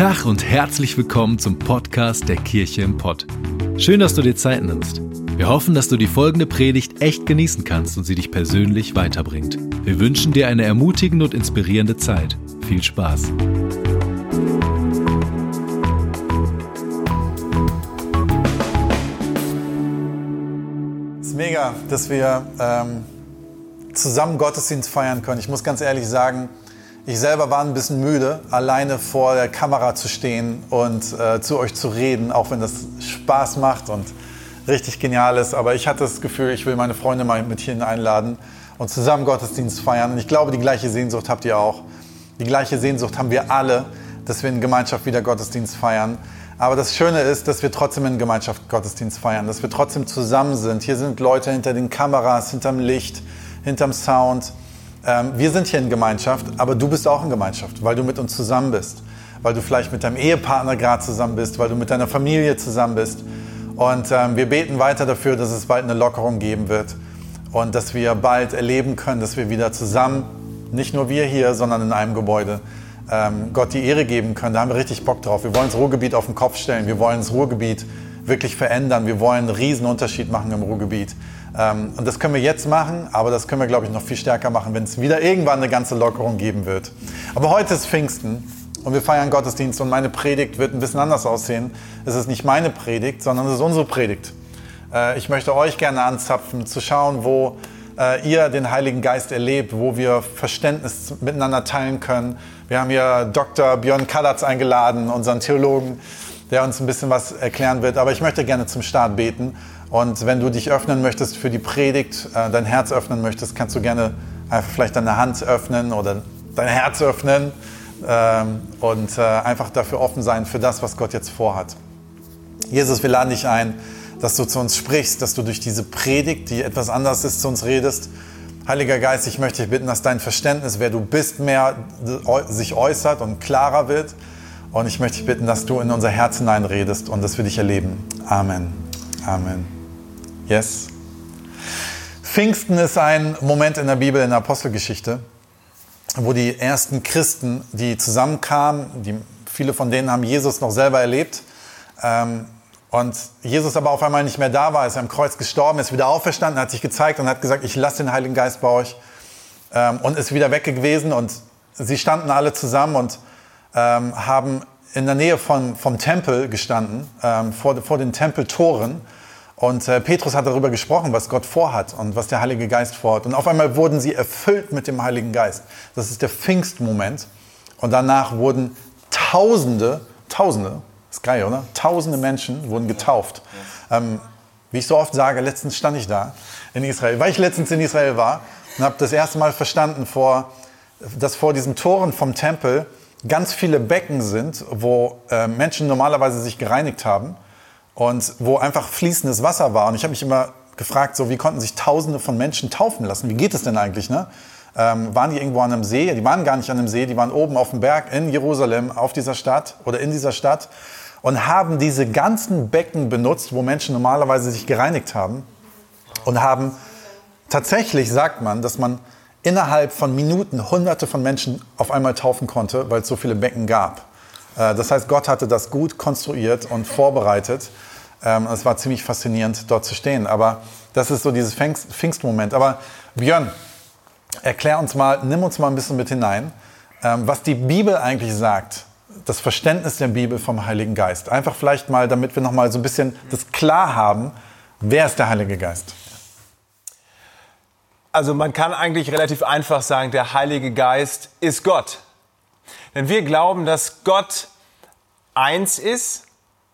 Tag und herzlich willkommen zum Podcast der Kirche im Pott. Schön, dass du dir Zeit nimmst. Wir hoffen, dass du die folgende Predigt echt genießen kannst und sie dich persönlich weiterbringt. Wir wünschen dir eine ermutigende und inspirierende Zeit. Viel Spaß. Es ist mega, dass wir ähm, zusammen Gottesdienst feiern können. Ich muss ganz ehrlich sagen, ich selber war ein bisschen müde, alleine vor der Kamera zu stehen und äh, zu euch zu reden, auch wenn das Spaß macht und richtig genial ist. Aber ich hatte das Gefühl, ich will meine Freunde mal mit hierhin einladen und zusammen Gottesdienst feiern. Und ich glaube, die gleiche Sehnsucht habt ihr auch. Die gleiche Sehnsucht haben wir alle, dass wir in Gemeinschaft wieder Gottesdienst feiern. Aber das Schöne ist, dass wir trotzdem in Gemeinschaft Gottesdienst feiern, dass wir trotzdem zusammen sind. Hier sind Leute hinter den Kameras, hinterm Licht, hinterm Sound. Ähm, wir sind hier in Gemeinschaft, aber du bist auch in Gemeinschaft, weil du mit uns zusammen bist, weil du vielleicht mit deinem Ehepartner gerade zusammen bist, weil du mit deiner Familie zusammen bist. Und ähm, wir beten weiter dafür, dass es bald eine Lockerung geben wird und dass wir bald erleben können, dass wir wieder zusammen, nicht nur wir hier, sondern in einem Gebäude, ähm, Gott die Ehre geben können. Da haben wir richtig Bock drauf. Wir wollen das Ruhrgebiet auf den Kopf stellen. Wir wollen das Ruhrgebiet wirklich verändern. Wir wollen einen riesen Unterschied machen im Ruhrgebiet. Ähm, und das können wir jetzt machen, aber das können wir, glaube ich, noch viel stärker machen, wenn es wieder irgendwann eine ganze Lockerung geben wird. Aber heute ist Pfingsten und wir feiern Gottesdienst und meine Predigt wird ein bisschen anders aussehen. Es ist nicht meine Predigt, sondern es ist unsere Predigt. Äh, ich möchte euch gerne anzapfen, zu schauen, wo äh, ihr den Heiligen Geist erlebt, wo wir Verständnis miteinander teilen können. Wir haben hier Dr. Björn Kalatz eingeladen, unseren Theologen, der uns ein bisschen was erklären wird. Aber ich möchte gerne zum Start beten und wenn du dich öffnen möchtest für die Predigt, äh, dein Herz öffnen möchtest, kannst du gerne einfach vielleicht deine Hand öffnen oder dein Herz öffnen ähm, und äh, einfach dafür offen sein für das, was Gott jetzt vorhat. Jesus, wir laden dich ein, dass du zu uns sprichst, dass du durch diese Predigt, die etwas anders ist, zu uns redest. Heiliger Geist, ich möchte dich bitten, dass dein Verständnis, wer du bist, mehr sich äußert und klarer wird. Und ich möchte dich bitten, dass du in unser Herz hineinredest und dass wir dich erleben. Amen. Amen. Yes. Pfingsten ist ein Moment in der Bibel, in der Apostelgeschichte, wo die ersten Christen, die zusammenkamen, die, viele von denen haben Jesus noch selber erlebt, ähm, und Jesus aber auf einmal nicht mehr da war, ist am Kreuz gestorben, ist wieder auferstanden, hat sich gezeigt und hat gesagt, ich lasse den Heiligen Geist bei euch ähm, und ist wieder weg gewesen und sie standen alle zusammen und ähm, haben in der Nähe von, vom Tempel gestanden, ähm, vor, vor den Tempeltoren und äh, Petrus hat darüber gesprochen, was Gott vorhat und was der Heilige Geist vorhat. Und auf einmal wurden sie erfüllt mit dem Heiligen Geist. Das ist der Pfingstmoment. Und danach wurden Tausende, Tausende, ist geil, oder? Tausende Menschen wurden getauft. Ähm, wie ich so oft sage, letztens stand ich da in Israel, weil ich letztens in Israel war und habe das erste Mal verstanden, vor, dass vor diesen Toren vom Tempel ganz viele Becken sind, wo äh, Menschen normalerweise sich gereinigt haben und wo einfach fließendes Wasser war. Und ich habe mich immer gefragt, so wie konnten sich Tausende von Menschen taufen lassen? Wie geht es denn eigentlich? Ne? Ähm, waren die irgendwo an einem See? Die waren gar nicht an einem See, die waren oben auf dem Berg in Jerusalem, auf dieser Stadt oder in dieser Stadt und haben diese ganzen Becken benutzt, wo Menschen normalerweise sich gereinigt haben und haben tatsächlich, sagt man, dass man innerhalb von Minuten Hunderte von Menschen auf einmal taufen konnte, weil es so viele Becken gab. Äh, das heißt, Gott hatte das gut konstruiert und vorbereitet. Ähm, es war ziemlich faszinierend, dort zu stehen. Aber das ist so dieses Pfingstmoment. Aber Björn, erklär uns mal, nimm uns mal ein bisschen mit hinein, ähm, was die Bibel eigentlich sagt. Das Verständnis der Bibel vom Heiligen Geist. Einfach vielleicht mal, damit wir noch mal so ein bisschen das klar haben, wer ist der Heilige Geist? Also man kann eigentlich relativ einfach sagen, der Heilige Geist ist Gott. Denn wir glauben, dass Gott eins ist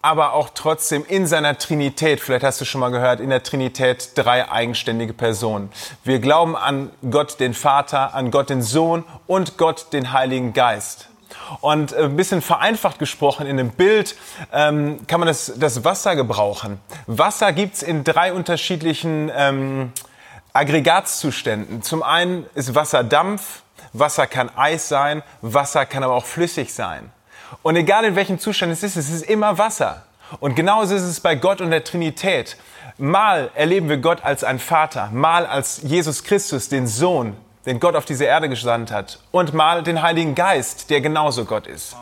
aber auch trotzdem in seiner Trinität, vielleicht hast du schon mal gehört, in der Trinität drei eigenständige Personen. Wir glauben an Gott den Vater, an Gott den Sohn und Gott den Heiligen Geist. Und äh, ein bisschen vereinfacht gesprochen, in dem Bild ähm, kann man das, das Wasser gebrauchen. Wasser gibt's in drei unterschiedlichen ähm, Aggregatzuständen. Zum einen ist Wasser Dampf, Wasser kann Eis sein, Wasser kann aber auch flüssig sein. Und egal in welchem Zustand es ist, es ist immer Wasser. Und genauso ist es bei Gott und der Trinität. Mal erleben wir Gott als ein Vater, mal als Jesus Christus, den Sohn, den Gott auf diese Erde gesandt hat, und mal den Heiligen Geist, der genauso Gott ist.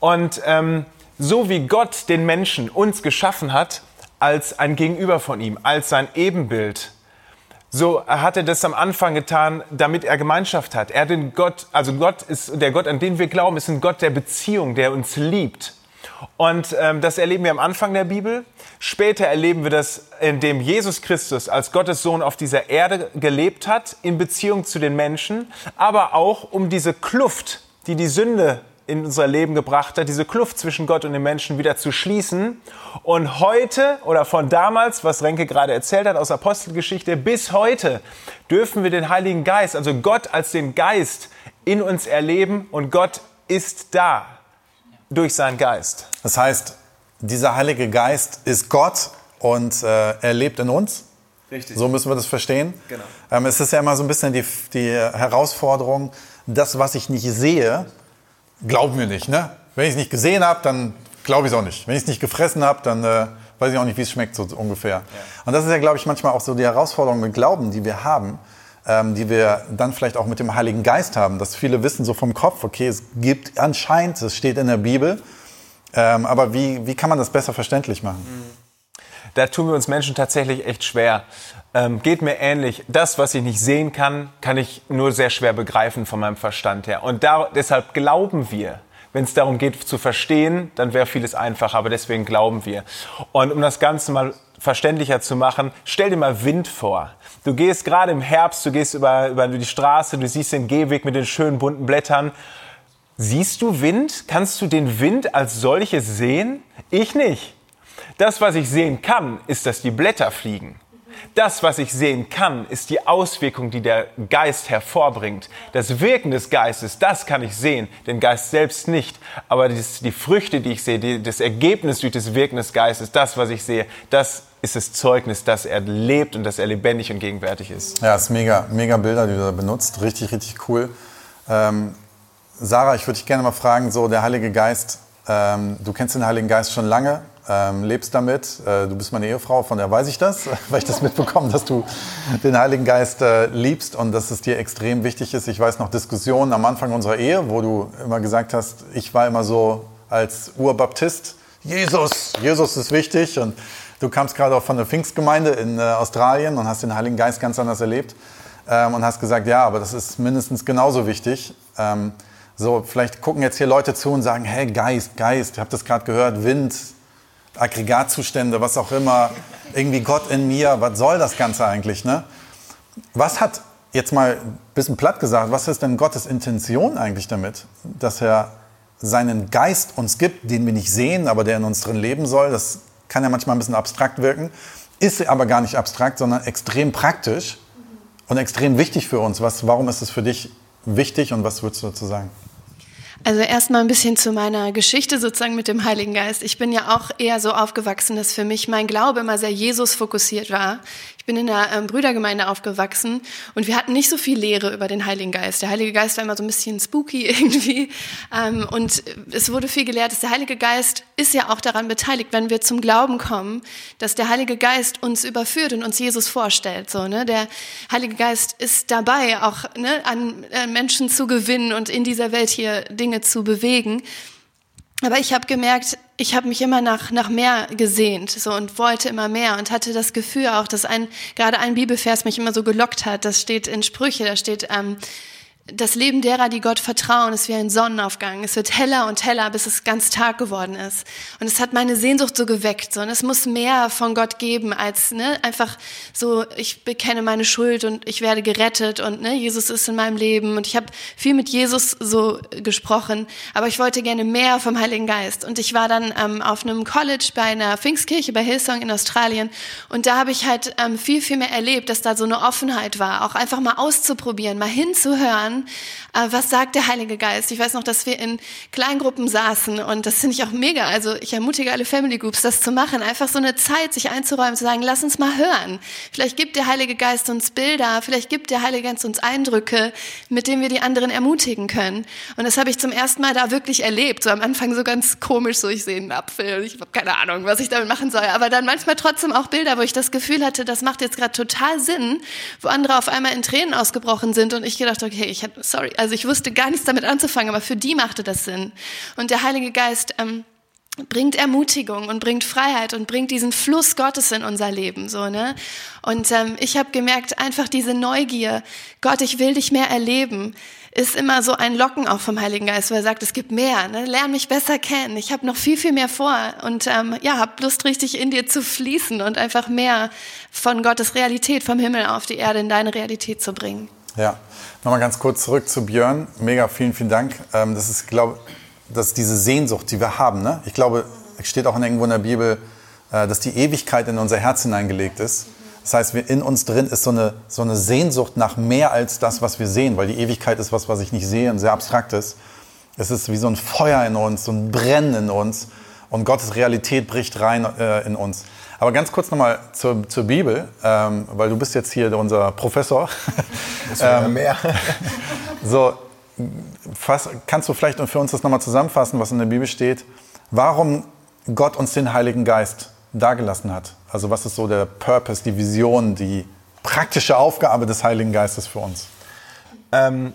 Und ähm, so wie Gott den Menschen uns geschaffen hat, als ein Gegenüber von ihm, als sein Ebenbild, so hat er das am Anfang getan, damit er Gemeinschaft hat. Er den Gott, also Gott ist der Gott, an den wir glauben, ist ein Gott der Beziehung, der uns liebt. Und ähm, das erleben wir am Anfang der Bibel. Später erleben wir das, indem Jesus Christus als Gottes Sohn auf dieser Erde gelebt hat, in Beziehung zu den Menschen, aber auch um diese Kluft, die die Sünde in unser Leben gebracht hat, diese Kluft zwischen Gott und den Menschen wieder zu schließen. Und heute oder von damals, was Renke gerade erzählt hat aus Apostelgeschichte, bis heute dürfen wir den Heiligen Geist, also Gott als den Geist in uns erleben und Gott ist da durch seinen Geist. Das heißt, dieser Heilige Geist ist Gott und äh, er lebt in uns. Richtig. So müssen wir das verstehen. Genau. Ähm, es ist ja immer so ein bisschen die, die Herausforderung, das, was ich nicht sehe, glauben wir nicht. Ne? Wenn ich es nicht gesehen habe, dann glaube ich es auch nicht. Wenn ich es nicht gefressen habe, dann äh, weiß ich auch nicht, wie es schmeckt, so ungefähr. Ja. Und das ist ja, glaube ich, manchmal auch so die Herausforderung mit Glauben, die wir haben, ähm, die wir dann vielleicht auch mit dem Heiligen Geist haben. Dass viele wissen so vom Kopf, okay, es gibt anscheinend, es steht in der Bibel, ähm, aber wie, wie kann man das besser verständlich machen? Da tun wir uns Menschen tatsächlich echt schwer. Ähm, geht mir ähnlich. Das, was ich nicht sehen kann, kann ich nur sehr schwer begreifen von meinem Verstand her. Und da, deshalb glauben wir. Wenn es darum geht zu verstehen, dann wäre vieles einfacher, aber deswegen glauben wir. Und um das Ganze mal verständlicher zu machen, stell dir mal Wind vor. Du gehst gerade im Herbst, du gehst über, über die Straße, du siehst den Gehweg mit den schönen bunten Blättern. Siehst du Wind? Kannst du den Wind als solches sehen? Ich nicht. Das, was ich sehen kann, ist, dass die Blätter fliegen. Das, was ich sehen kann, ist die Auswirkung, die der Geist hervorbringt. Das Wirken des Geistes, das kann ich sehen, den Geist selbst nicht. Aber die Früchte, die ich sehe, die, das Ergebnis durch das Wirken des Geistes, das, was ich sehe, das ist das Zeugnis, dass er lebt und dass er lebendig und gegenwärtig ist. Ja, es ist mega, mega Bilder, die du da benutzt. Richtig, richtig cool. Ähm, Sarah, ich würde dich gerne mal fragen, so der Heilige Geist, ähm, du kennst den Heiligen Geist schon lange, ähm, lebst damit, äh, du bist meine Ehefrau, von der weiß ich das, weil ich das mitbekomme, dass du den Heiligen Geist äh, liebst und dass es dir extrem wichtig ist. Ich weiß noch Diskussionen am Anfang unserer Ehe, wo du immer gesagt hast, ich war immer so als Urbaptist, Jesus, Jesus ist wichtig und Du kamst gerade auch von der Pfingstgemeinde in äh, Australien und hast den Heiligen Geist ganz anders erlebt ähm, und hast gesagt, ja, aber das ist mindestens genauso wichtig. Ähm, so, vielleicht gucken jetzt hier Leute zu und sagen, hey, Geist, Geist, ich habe das gerade gehört, Wind, Aggregatzustände, was auch immer, irgendwie Gott in mir, was soll das Ganze eigentlich? Ne? Was hat, jetzt mal ein bisschen platt gesagt, was ist denn Gottes Intention eigentlich damit, dass er seinen Geist uns gibt, den wir nicht sehen, aber der in uns drin leben soll? Das kann ja manchmal ein bisschen abstrakt wirken, ist aber gar nicht abstrakt, sondern extrem praktisch und extrem wichtig für uns. Was, warum ist es für dich wichtig und was würdest du dazu sagen? Also erstmal ein bisschen zu meiner Geschichte sozusagen mit dem Heiligen Geist. Ich bin ja auch eher so aufgewachsen, dass für mich mein Glaube immer sehr Jesus fokussiert war. Ich bin in einer ähm, Brüdergemeinde aufgewachsen und wir hatten nicht so viel Lehre über den Heiligen Geist. Der Heilige Geist war immer so ein bisschen spooky irgendwie. Ähm, und es wurde viel gelehrt, dass der Heilige Geist ist ja auch daran beteiligt, wenn wir zum Glauben kommen, dass der Heilige Geist uns überführt und uns Jesus vorstellt. So, ne? Der Heilige Geist ist dabei, auch ne, an äh, Menschen zu gewinnen und in dieser Welt hier Dinge zu bewegen. Aber ich habe gemerkt, ich habe mich immer nach, nach mehr gesehnt so, und wollte immer mehr und hatte das Gefühl auch, dass ein, gerade ein Bibelvers mich immer so gelockt hat. Das steht in Sprüche, da steht, ähm, das Leben derer, die Gott vertrauen, ist wie ein Sonnenaufgang. Es wird heller und heller, bis es ganz Tag geworden ist. Und es hat meine Sehnsucht so geweckt. So. Und es muss mehr von Gott geben als ne, einfach so, ich bekenne meine Schuld und ich werde gerettet und ne, Jesus ist in meinem Leben. Und ich habe viel mit Jesus so gesprochen, aber ich wollte gerne mehr vom Heiligen Geist. Und ich war dann ähm, auf einem College bei einer Pfingstkirche bei Hillsong in Australien. Und da habe ich halt ähm, viel, viel mehr erlebt, dass da so eine Offenheit war, auch einfach mal auszuprobieren, mal hinzuhören an, äh, was sagt der Heilige Geist. Ich weiß noch, dass wir in Kleingruppen saßen und das finde ich auch mega. Also ich ermutige alle Family Groups, das zu machen. Einfach so eine Zeit, sich einzuräumen, zu sagen, lass uns mal hören. Vielleicht gibt der Heilige Geist uns Bilder, vielleicht gibt der Heilige Geist uns Eindrücke, mit denen wir die anderen ermutigen können. Und das habe ich zum ersten Mal da wirklich erlebt. So am Anfang so ganz komisch, so ich sehe einen Apfel und ich habe keine Ahnung, was ich damit machen soll. Aber dann manchmal trotzdem auch Bilder, wo ich das Gefühl hatte, das macht jetzt gerade total Sinn, wo andere auf einmal in Tränen ausgebrochen sind und ich gedacht, okay, ich hatte, sorry, also ich wusste gar nichts damit anzufangen, aber für die machte das Sinn. Und der Heilige Geist ähm, bringt Ermutigung und bringt Freiheit und bringt diesen Fluss Gottes in unser Leben, so ne. Und ähm, ich habe gemerkt, einfach diese Neugier, Gott, ich will dich mehr erleben, ist immer so ein Locken auch vom Heiligen Geist, weil er sagt, es gibt mehr, ne? lern mich besser kennen, ich habe noch viel, viel mehr vor und ähm, ja, hab Lust richtig in dir zu fließen und einfach mehr von Gottes Realität vom Himmel auf die Erde in deine Realität zu bringen. Ja, nochmal ganz kurz zurück zu Björn. Mega, vielen, vielen Dank. Ähm, das ist, glaube das ist diese Sehnsucht, die wir haben. Ne? Ich glaube, es steht auch irgendwo in der Bibel, äh, dass die Ewigkeit in unser Herz hineingelegt ist. Das heißt, in uns drin ist so eine, so eine Sehnsucht nach mehr als das, was wir sehen, weil die Ewigkeit ist was, was ich nicht sehe und sehr abstrakt ist. Es ist wie so ein Feuer in uns, so ein Brennen in uns und Gottes Realität bricht rein äh, in uns. Aber ganz kurz nochmal zur, zur Bibel, ähm, weil du bist jetzt hier unser Professor. Das ähm, mehr. so, fass, kannst du vielleicht für uns das nochmal zusammenfassen, was in der Bibel steht? Warum Gott uns den Heiligen Geist dagelassen hat. Also was ist so der Purpose, die Vision, die praktische Aufgabe des Heiligen Geistes für uns? Ähm,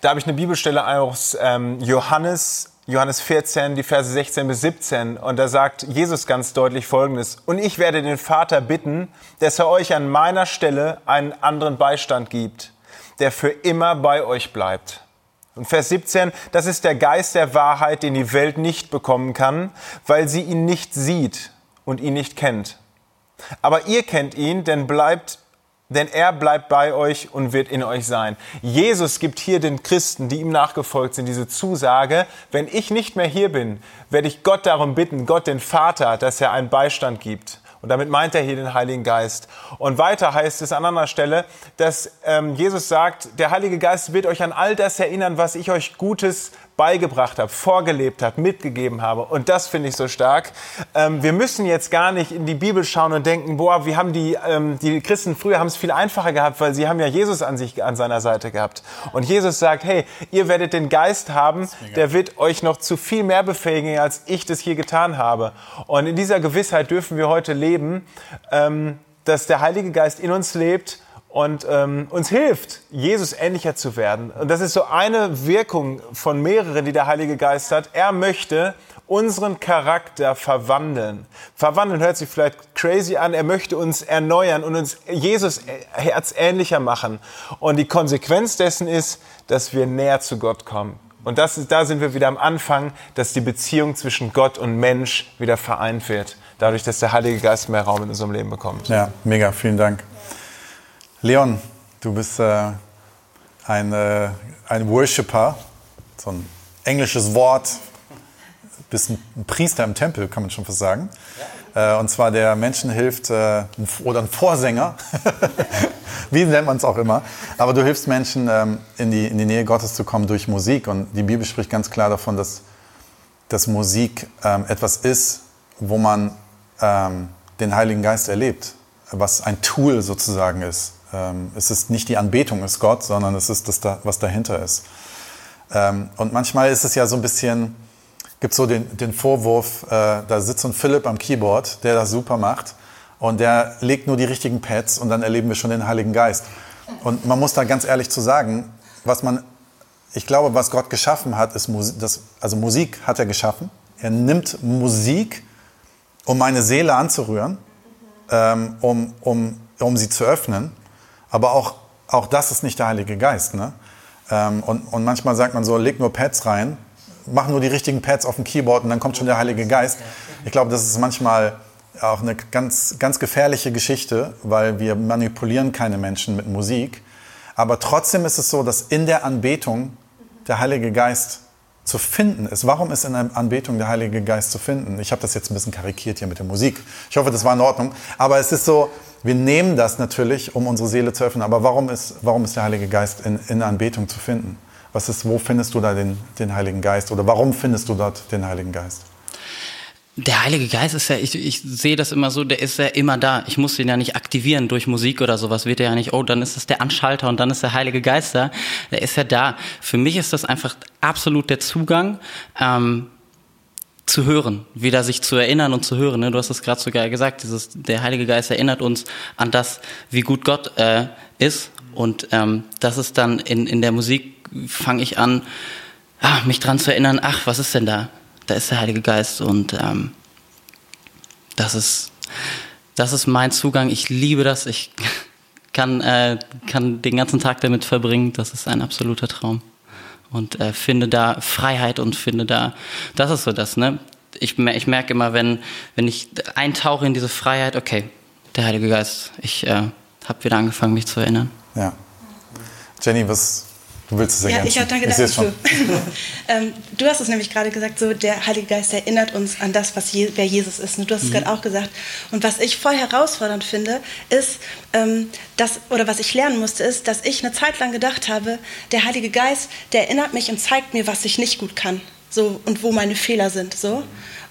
da habe ich eine Bibelstelle aus ähm, Johannes, Johannes 14, die Verse 16 bis 17. Und da sagt Jesus ganz deutlich Folgendes. Und ich werde den Vater bitten, dass er euch an meiner Stelle einen anderen Beistand gibt, der für immer bei euch bleibt. Und Vers 17, das ist der Geist der Wahrheit, den die Welt nicht bekommen kann, weil sie ihn nicht sieht und ihn nicht kennt. Aber ihr kennt ihn, denn bleibt denn er bleibt bei euch und wird in euch sein. Jesus gibt hier den Christen, die ihm nachgefolgt sind, diese Zusage, wenn ich nicht mehr hier bin, werde ich Gott darum bitten, Gott den Vater, dass er einen Beistand gibt. Und damit meint er hier den Heiligen Geist. Und weiter heißt es an anderer Stelle, dass ähm, Jesus sagt, der Heilige Geist wird euch an all das erinnern, was ich euch Gutes beigebracht habe, vorgelebt habe, mitgegeben habe. Und das finde ich so stark. Ähm, wir müssen jetzt gar nicht in die Bibel schauen und denken, boah, wir haben die, ähm, die Christen früher haben es viel einfacher gehabt, weil sie haben ja Jesus an sich, an seiner Seite gehabt. Und Jesus sagt, hey, ihr werdet den Geist haben, der wird euch noch zu viel mehr befähigen, als ich das hier getan habe. Und in dieser Gewissheit dürfen wir heute leben, ähm, dass der Heilige Geist in uns lebt und ähm, uns hilft, Jesus ähnlicher zu werden. Und das ist so eine Wirkung von mehreren, die der Heilige Geist hat. Er möchte unseren Charakter verwandeln. Verwandeln hört sich vielleicht crazy an. Er möchte uns erneuern und uns Jesus herzähnlicher machen. Und die Konsequenz dessen ist, dass wir näher zu Gott kommen. Und das da sind wir wieder am Anfang, dass die Beziehung zwischen Gott und Mensch wieder vereint wird. Dadurch, dass der Heilige Geist mehr Raum in unserem Leben bekommt. Ja, mega. Vielen Dank. Leon, du bist äh, ein, äh, ein Worshipper, so ein englisches Wort, bist ein Priester im Tempel, kann man schon fast sagen. Ja. Äh, und zwar der Menschen hilft, äh, oder ein Vorsänger, wie nennt man es auch immer. Aber du hilfst Menschen, ähm, in, die, in die Nähe Gottes zu kommen durch Musik. Und die Bibel spricht ganz klar davon, dass, dass Musik ähm, etwas ist, wo man ähm, den Heiligen Geist erlebt, was ein Tool sozusagen ist es ist nicht die Anbetung ist Gott, sondern es ist das, was dahinter ist. Ähm, und manchmal ist es ja so ein bisschen, gibt so den, den Vorwurf, äh, da sitzt so ein Philipp am Keyboard, der das super macht und der legt nur die richtigen Pads und dann erleben wir schon den Heiligen Geist. Und man muss da ganz ehrlich zu sagen, was man, ich glaube, was Gott geschaffen hat, ist Musik, das, also Musik hat er geschaffen. Er nimmt Musik, um meine Seele anzurühren, ähm, um, um, um sie zu öffnen. Aber auch, auch das ist nicht der Heilige Geist. Ne? Ähm, und, und manchmal sagt man so, leg nur Pads rein, mach nur die richtigen Pads auf dem Keyboard und dann kommt schon der Heilige Geist. Ich glaube, das ist manchmal auch eine ganz, ganz gefährliche Geschichte, weil wir manipulieren keine Menschen mit Musik. Aber trotzdem ist es so, dass in der Anbetung der Heilige Geist zu finden ist. Warum ist in der Anbetung der Heilige Geist zu finden? Ich habe das jetzt ein bisschen karikiert hier mit der Musik. Ich hoffe, das war in Ordnung. Aber es ist so, wir nehmen das natürlich, um unsere Seele zu öffnen. Aber warum ist, warum ist der Heilige Geist in, in Anbetung zu finden? Was ist, wo findest du da den, den Heiligen Geist? Oder warum findest du dort den Heiligen Geist? Der Heilige Geist ist ja, ich, ich sehe das immer so, der ist ja immer da. Ich muss ihn ja nicht aktivieren durch Musik oder sowas. Wird er ja nicht, oh, dann ist es der Anschalter und dann ist der Heilige Geist da. Der ist ja da. Für mich ist das einfach absolut der Zugang. Ähm, zu hören, wieder sich zu erinnern und zu hören. Ne? Du hast es gerade so geil gesagt, dieses, der Heilige Geist erinnert uns an das, wie gut Gott äh, ist Und ähm, das ist dann in, in der Musik, fange ich an, ah, mich dran zu erinnern, ach, was ist denn da? Da ist der Heilige Geist und ähm, das ist, das ist mein Zugang. Ich liebe das. Ich kann, äh, kann den ganzen Tag damit verbringen. Das ist ein absoluter Traum. Und äh, finde da Freiheit und finde da, das ist so das, ne? Ich, ich merke immer, wenn, wenn ich eintauche in diese Freiheit, okay, der Heilige Geist, ich äh, habe wieder angefangen, mich zu erinnern. Ja. Jenny, was, Du willst es ergänzen? Ja, ich habe danke dafür. Ähm, du hast es nämlich gerade gesagt, so der Heilige Geist erinnert uns an das, was Je wer Jesus ist. Und du hast mhm. es gerade auch gesagt. Und was ich voll herausfordernd finde, ist, ähm, dass, oder was ich lernen musste, ist, dass ich eine Zeit lang gedacht habe, der Heilige Geist, der erinnert mich und zeigt mir, was ich nicht gut kann. So, und wo meine Fehler sind. So.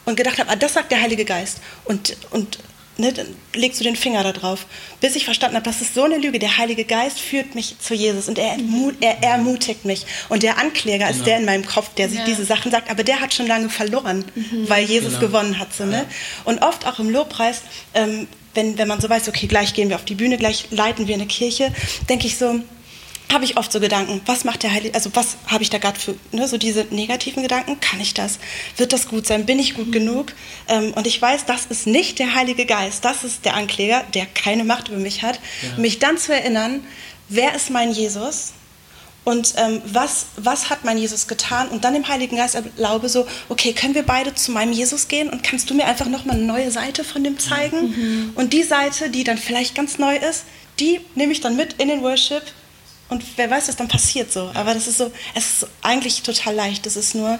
Und gedacht habe, ah, das sagt der Heilige Geist. Und, und ne, dann legst du den Finger da drauf. Bis ich verstanden habe, das ist so eine Lüge. Der Heilige Geist führt mich zu Jesus und er, er ermutigt mich. Und der Ankläger genau. ist der in meinem Kopf, der ja. diese Sachen sagt, aber der hat schon lange verloren, mhm. weil Jesus genau. gewonnen hat. So, ne? Ja. Und oft auch im Lobpreis, ähm, wenn, wenn man so weiß, okay, gleich gehen wir auf die Bühne, gleich leiten wir eine Kirche, denke ich so, habe ich oft so Gedanken, was macht der Heilige, also was habe ich da gerade für, ne, so diese negativen Gedanken, kann ich das? Wird das gut sein? Bin ich gut mhm. genug? Ähm, und ich weiß, das ist nicht der Heilige Geist, das ist der Ankläger, der keine Macht über mich hat. Ja. Mich dann zu erinnern, wer ist mein Jesus? Und ähm, was, was hat mein Jesus getan? Und dann dem Heiligen Geist erlaube so, okay, können wir beide zu meinem Jesus gehen und kannst du mir einfach nochmal eine neue Seite von dem zeigen? Mhm. Und die Seite, die dann vielleicht ganz neu ist, die nehme ich dann mit in den Worship und wer weiß, was dann passiert so. Aber das ist so, es ist eigentlich total leicht. Das ist nur,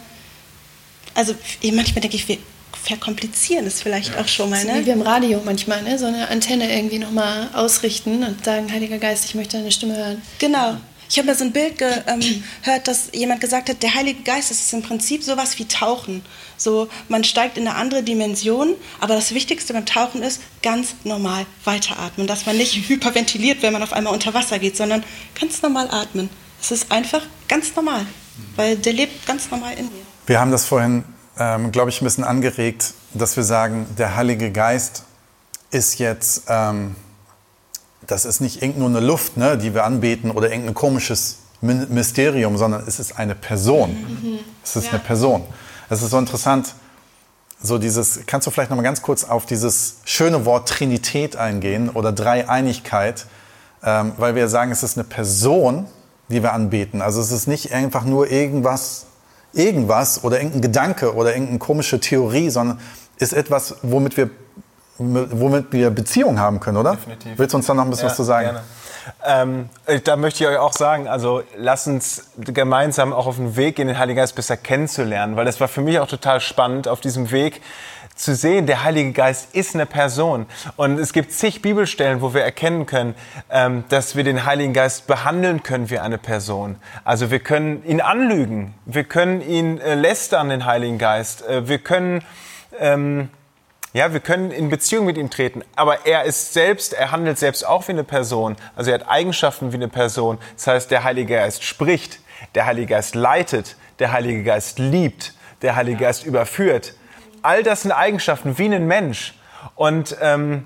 also manchmal denke ich, wir verkomplizieren es vielleicht ja. auch schon mal. Ne? So wie wir im Radio manchmal, ne? so eine Antenne irgendwie nochmal ausrichten und sagen, Heiliger Geist, ich möchte deine Stimme hören. Genau. Ich habe mir so ein Bild gehört, ähm, dass jemand gesagt hat, der Heilige Geist ist im Prinzip sowas wie Tauchen. So, man steigt in eine andere Dimension, aber das Wichtigste beim Tauchen ist ganz normal weiteratmen, dass man nicht hyperventiliert, wenn man auf einmal unter Wasser geht, sondern ganz normal atmen. Es ist einfach ganz normal, weil der lebt ganz normal in mir. Wir haben das vorhin, ähm, glaube ich, ein bisschen angeregt, dass wir sagen, der Heilige Geist ist jetzt ähm, das ist nicht irgend nur eine Luft, ne, die wir anbeten oder irgendein komisches Mysterium, sondern es ist eine Person. Mhm. Es ist ja. eine Person. Es ist so interessant, so dieses, kannst du vielleicht noch mal ganz kurz auf dieses schöne Wort Trinität eingehen oder Dreieinigkeit, ähm, weil wir sagen, es ist eine Person, die wir anbeten. Also es ist nicht einfach nur irgendwas, irgendwas oder irgendein Gedanke oder irgendeine komische Theorie, sondern ist etwas, womit wir womit wir Beziehungen haben können, oder? Definitiv. Willst du uns da noch ein bisschen ja, was zu sagen? Gerne. Ähm, da möchte ich euch auch sagen, also lasst uns gemeinsam auch auf den Weg gehen, den Heiligen Geist besser kennenzulernen, weil das war für mich auch total spannend, auf diesem Weg zu sehen, der Heilige Geist ist eine Person. Und es gibt zig Bibelstellen, wo wir erkennen können, ähm, dass wir den Heiligen Geist behandeln können wie eine Person. Also wir können ihn anlügen, wir können ihn äh, lästern, den Heiligen Geist, äh, wir können... Ähm, ja, wir können in Beziehung mit ihm treten, aber er ist selbst, er handelt selbst auch wie eine Person. Also er hat Eigenschaften wie eine Person. Das heißt, der Heilige Geist spricht, der Heilige Geist leitet, der Heilige Geist liebt, der Heilige Geist überführt. All das sind Eigenschaften wie ein Mensch. Und ähm,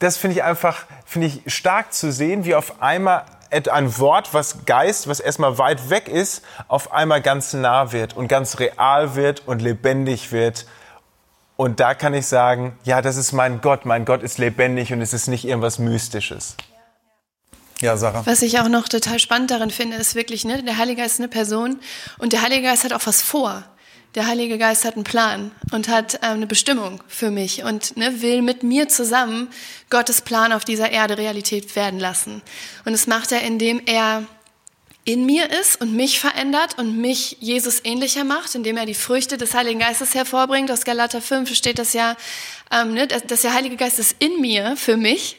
das finde ich einfach, finde ich stark zu sehen, wie auf einmal ein Wort, was Geist, was erstmal weit weg ist, auf einmal ganz nah wird und ganz real wird und lebendig wird und da kann ich sagen, ja, das ist mein Gott. Mein Gott ist lebendig und es ist nicht irgendwas Mystisches. Ja, Sarah. Was ich auch noch total spannend darin finde, ist wirklich, ne, der Heilige Geist ist eine Person und der Heilige Geist hat auch was vor. Der Heilige Geist hat einen Plan und hat ähm, eine Bestimmung für mich und ne, will mit mir zusammen Gottes Plan auf dieser Erde Realität werden lassen. Und das macht er, indem er in mir ist und mich verändert und mich Jesus ähnlicher macht, indem er die Früchte des Heiligen Geistes hervorbringt. Aus Galater 5 steht das ja, ähm, ne, dass der Heilige Geist ist in mir für mich.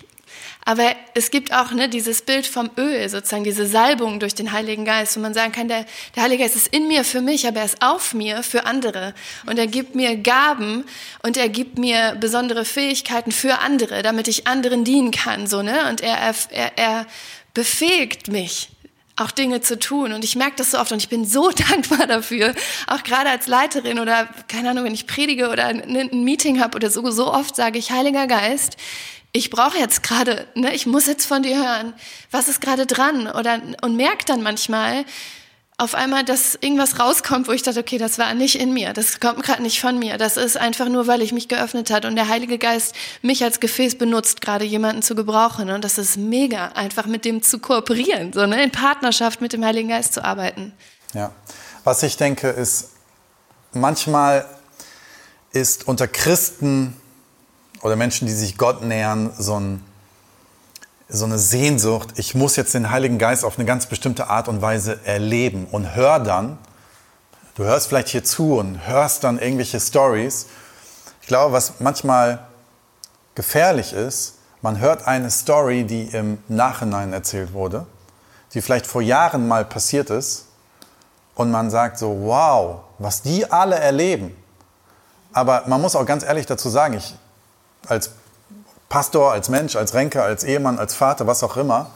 Aber es gibt auch ne, dieses Bild vom Öl, sozusagen diese Salbung durch den Heiligen Geist, wo man sagen kann, der, der Heilige Geist ist in mir für mich, aber er ist auf mir für andere. Und er gibt mir Gaben und er gibt mir besondere Fähigkeiten für andere, damit ich anderen dienen kann. So, ne? Und er, er, er befähigt mich auch Dinge zu tun. Und ich merke das so oft und ich bin so dankbar dafür, auch gerade als Leiterin oder keine Ahnung, wenn ich predige oder ein Meeting habe oder so, so oft sage ich, Heiliger Geist, ich brauche jetzt gerade, ne, ich muss jetzt von dir hören, was ist gerade dran? Oder und merkt dann manchmal auf einmal, dass irgendwas rauskommt, wo ich dachte, okay, das war nicht in mir, das kommt gerade nicht von mir. Das ist einfach nur, weil ich mich geöffnet hat und der Heilige Geist mich als Gefäß benutzt, gerade jemanden zu gebrauchen. Und das ist mega, einfach mit dem zu kooperieren, so ne, in Partnerschaft mit dem Heiligen Geist zu arbeiten. Ja, was ich denke ist, manchmal ist unter Christen oder Menschen, die sich Gott nähern, so, ein, so eine Sehnsucht, ich muss jetzt den Heiligen Geist auf eine ganz bestimmte Art und Weise erleben und hör dann, du hörst vielleicht hier zu und hörst dann irgendwelche Stories. Ich glaube, was manchmal gefährlich ist, man hört eine Story, die im Nachhinein erzählt wurde, die vielleicht vor Jahren mal passiert ist und man sagt so, wow, was die alle erleben. Aber man muss auch ganz ehrlich dazu sagen, ich als Pastor, als Mensch, als Renker, als Ehemann, als Vater, was auch immer,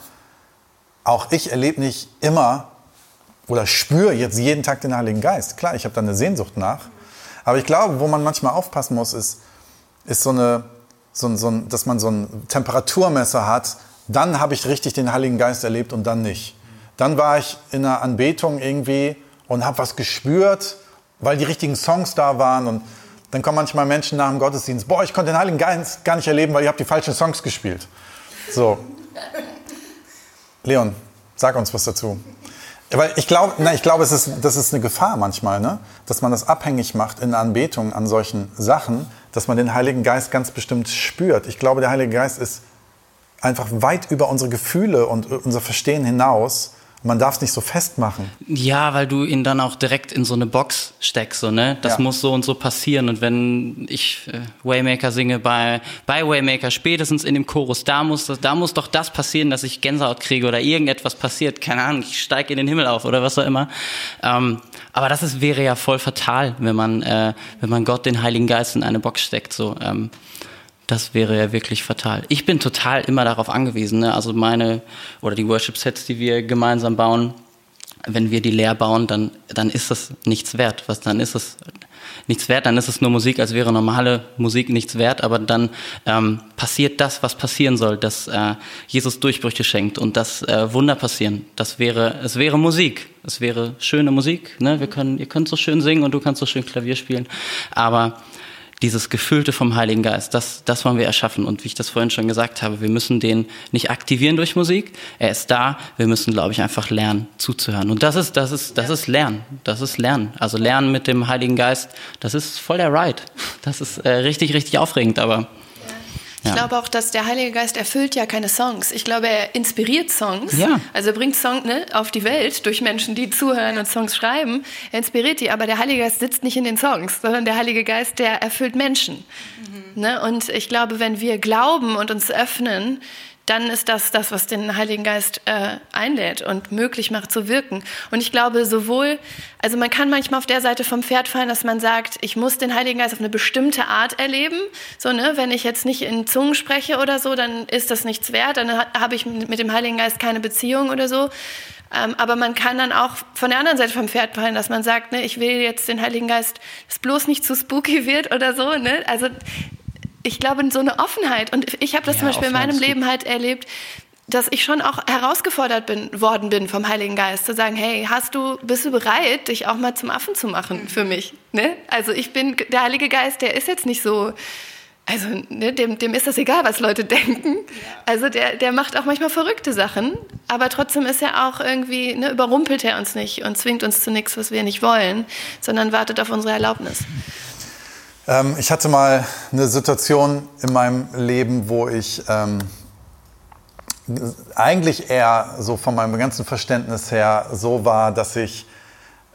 auch ich erlebe nicht immer oder spüre jetzt jeden Tag den Heiligen Geist. Klar, ich habe da eine Sehnsucht nach. Aber ich glaube, wo man manchmal aufpassen muss, ist, ist so eine, so ein, so ein, dass man so ein Temperaturmesser hat. Dann habe ich richtig den Heiligen Geist erlebt und dann nicht. Dann war ich in einer Anbetung irgendwie und habe was gespürt, weil die richtigen Songs da waren und dann kommen manchmal Menschen nach dem Gottesdienst, boah, ich konnte den Heiligen Geist gar nicht erleben, weil ihr habt die falschen Songs gespielt. So. Leon, sag uns was dazu. Weil ich glaube, ich ist, das ist eine Gefahr manchmal, ne? dass man das abhängig macht in Anbetung an solchen Sachen, dass man den Heiligen Geist ganz bestimmt spürt. Ich glaube, der Heilige Geist ist einfach weit über unsere Gefühle und unser Verstehen hinaus man darf es nicht so festmachen. Ja, weil du ihn dann auch direkt in so eine Box steckst, so, ne? Das ja. muss so und so passieren. Und wenn ich äh, Waymaker singe bei, bei Waymaker, spätestens in dem Chorus, da muss, da muss doch das passieren, dass ich Gänsehaut kriege oder irgendetwas passiert. Keine Ahnung, ich steige in den Himmel auf oder was auch immer. Ähm, aber das ist, wäre ja voll fatal, wenn man, äh, wenn man Gott, den Heiligen Geist, in eine Box steckt. So. Ähm, das wäre ja wirklich fatal. Ich bin total immer darauf angewiesen. Ne? Also meine oder die Worship-Sets, die wir gemeinsam bauen, wenn wir die leer bauen, dann, dann ist das nichts wert. Was dann ist es nichts wert, dann ist es nur Musik, als wäre normale Musik nichts wert, aber dann ähm, passiert das, was passieren soll, dass äh, Jesus Durchbrüche schenkt und dass äh, Wunder passieren. Das wäre, es wäre Musik, es wäre schöne Musik. Ne? Wir können, ihr könnt so schön singen und du kannst so schön Klavier spielen, aber dieses Gefüllte vom Heiligen Geist, das, das wollen wir erschaffen. Und wie ich das vorhin schon gesagt habe, wir müssen den nicht aktivieren durch Musik. Er ist da. Wir müssen, glaube ich, einfach lernen, zuzuhören. Und das ist, das ist, das ist Lernen. Das ist Lernen. Also Lernen mit dem Heiligen Geist, das ist voll der Ride. Das ist äh, richtig, richtig aufregend, aber ich glaube auch, dass der Heilige Geist erfüllt ja keine Songs. Ich glaube, er inspiriert Songs. Ja. Also er bringt Songs ne, auf die Welt durch Menschen, die zuhören und Songs schreiben. Er inspiriert die, aber der Heilige Geist sitzt nicht in den Songs, sondern der Heilige Geist, der erfüllt Menschen. Mhm. Ne? Und ich glaube, wenn wir glauben und uns öffnen, dann ist das das, was den Heiligen Geist äh, einlädt und möglich macht zu wirken. Und ich glaube sowohl, also man kann manchmal auf der Seite vom Pferd fallen, dass man sagt, ich muss den Heiligen Geist auf eine bestimmte Art erleben. So, ne, wenn ich jetzt nicht in Zungen spreche oder so, dann ist das nichts wert, dann habe ich mit dem Heiligen Geist keine Beziehung oder so. Ähm, aber man kann dann auch von der anderen Seite vom Pferd fallen, dass man sagt, ne, ich will jetzt den Heiligen Geist, dass bloß nicht zu spooky wird oder so. Ne? Also ich glaube, so eine Offenheit. Und ich habe das ja, zum Beispiel in meinem Leben halt erlebt, dass ich schon auch herausgefordert bin, worden bin vom Heiligen Geist, zu sagen, hey, hast du, bist du bereit, dich auch mal zum Affen zu machen für mich? Ne? Also ich bin, der Heilige Geist, der ist jetzt nicht so, also ne, dem, dem ist das egal, was Leute denken. Also der, der macht auch manchmal verrückte Sachen, aber trotzdem ist er auch irgendwie, ne, überrumpelt er uns nicht und zwingt uns zu nichts, was wir nicht wollen, sondern wartet auf unsere Erlaubnis. Ähm, ich hatte mal eine Situation in meinem Leben, wo ich ähm, eigentlich eher so von meinem ganzen Verständnis her so war, dass ich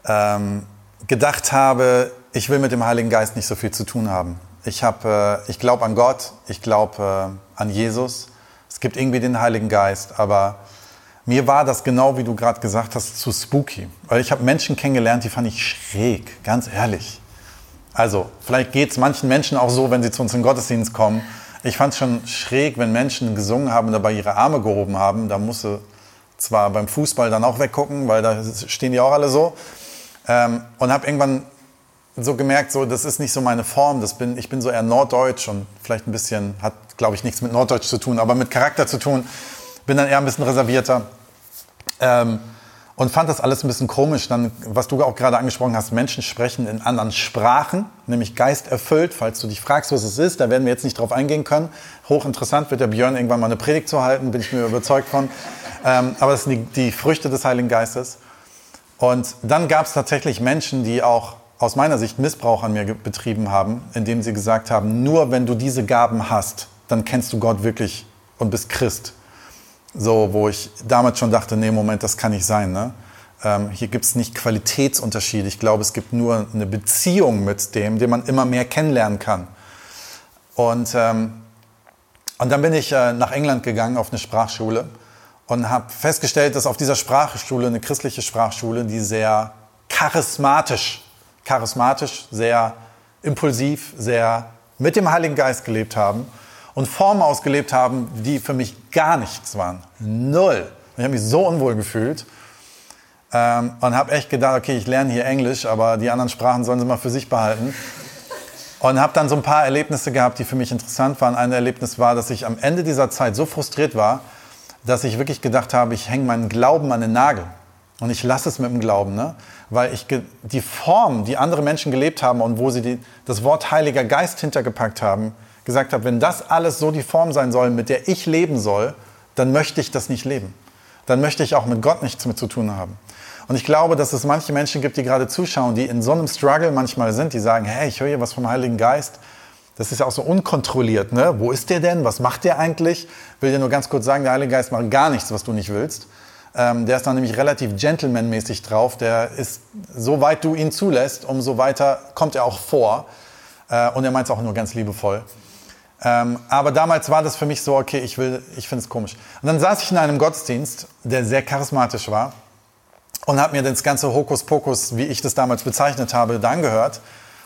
ähm, gedacht habe, ich will mit dem Heiligen Geist nicht so viel zu tun haben. Ich, hab, äh, ich glaube an Gott, ich glaube äh, an Jesus. Es gibt irgendwie den Heiligen Geist, aber mir war das genau, wie du gerade gesagt hast, zu spooky. Weil ich habe Menschen kennengelernt, die fand ich schräg, ganz ehrlich. Also, vielleicht geht es manchen Menschen auch so, wenn sie zu uns in den Gottesdienst kommen. Ich fand es schon schräg, wenn Menschen gesungen haben und dabei ihre Arme gehoben haben. Da musste zwar beim Fußball dann auch weggucken, weil da stehen die auch alle so. Ähm, und habe irgendwann so gemerkt, so, das ist nicht so meine Form. Das bin, ich bin so eher norddeutsch und vielleicht ein bisschen, hat, glaube ich, nichts mit norddeutsch zu tun, aber mit Charakter zu tun. Bin dann eher ein bisschen reservierter. Ähm, und fand das alles ein bisschen komisch. Dann, was du auch gerade angesprochen hast, Menschen sprechen in anderen Sprachen, nämlich geisterfüllt. Falls du dich fragst, was es ist, da werden wir jetzt nicht drauf eingehen können. Hochinteressant wird der Björn irgendwann mal eine Predigt zu halten, bin ich mir überzeugt von. Ähm, aber das sind die, die Früchte des Heiligen Geistes. Und dann gab es tatsächlich Menschen, die auch aus meiner Sicht Missbrauch an mir betrieben haben, indem sie gesagt haben, nur wenn du diese Gaben hast, dann kennst du Gott wirklich und bist Christ. So, wo ich damals schon dachte, nee, Moment, das kann nicht sein. Ne? Ähm, hier gibt es nicht Qualitätsunterschiede. Ich glaube, es gibt nur eine Beziehung mit dem, den man immer mehr kennenlernen kann. Und, ähm, und dann bin ich äh, nach England gegangen auf eine Sprachschule und habe festgestellt, dass auf dieser Sprachschule, eine christliche Sprachschule, die sehr charismatisch, charismatisch, sehr impulsiv, sehr mit dem Heiligen Geist gelebt haben und Formen ausgelebt haben, die für mich gar nichts waren. Null. Ich habe mich so unwohl gefühlt ähm, und habe echt gedacht, okay, ich lerne hier Englisch, aber die anderen Sprachen sollen sie mal für sich behalten. Und habe dann so ein paar Erlebnisse gehabt, die für mich interessant waren. Ein Erlebnis war, dass ich am Ende dieser Zeit so frustriert war, dass ich wirklich gedacht habe, ich hänge meinen Glauben an den Nagel. Und ich lasse es mit dem Glauben, ne? weil ich die Form, die andere Menschen gelebt haben und wo sie die, das Wort Heiliger Geist hintergepackt haben, gesagt habe, wenn das alles so die Form sein soll, mit der ich leben soll, dann möchte ich das nicht leben. Dann möchte ich auch mit Gott nichts mit zu tun haben. Und ich glaube, dass es manche Menschen gibt, die gerade zuschauen, die in so einem Struggle manchmal sind, die sagen, hey, ich höre hier was vom Heiligen Geist. Das ist ja auch so unkontrolliert. Ne? Wo ist der denn? Was macht der eigentlich? Ich will dir nur ganz kurz sagen, der Heilige Geist macht gar nichts, was du nicht willst. Ähm, der ist dann nämlich relativ gentlemanmäßig drauf. Der ist, so weit du ihn zulässt, umso weiter kommt er auch vor. Äh, und er meint es auch nur ganz liebevoll. Ähm, aber damals war das für mich so, okay, ich, ich finde es komisch. Und dann saß ich in einem Gottesdienst, der sehr charismatisch war und habe mir das ganze Hokuspokus, wie ich das damals bezeichnet habe, da angehört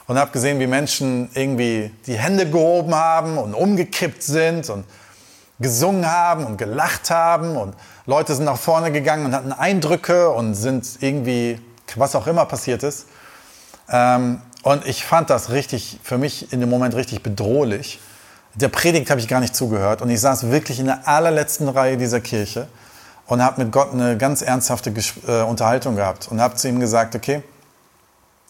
und habe gesehen, wie Menschen irgendwie die Hände gehoben haben und umgekippt sind und gesungen haben und gelacht haben und Leute sind nach vorne gegangen und hatten Eindrücke und sind irgendwie, was auch immer passiert ist. Ähm, und ich fand das richtig, für mich in dem Moment richtig bedrohlich der Predigt habe ich gar nicht zugehört und ich saß wirklich in der allerletzten Reihe dieser Kirche und habe mit Gott eine ganz ernsthafte äh, Unterhaltung gehabt und habe zu ihm gesagt, okay,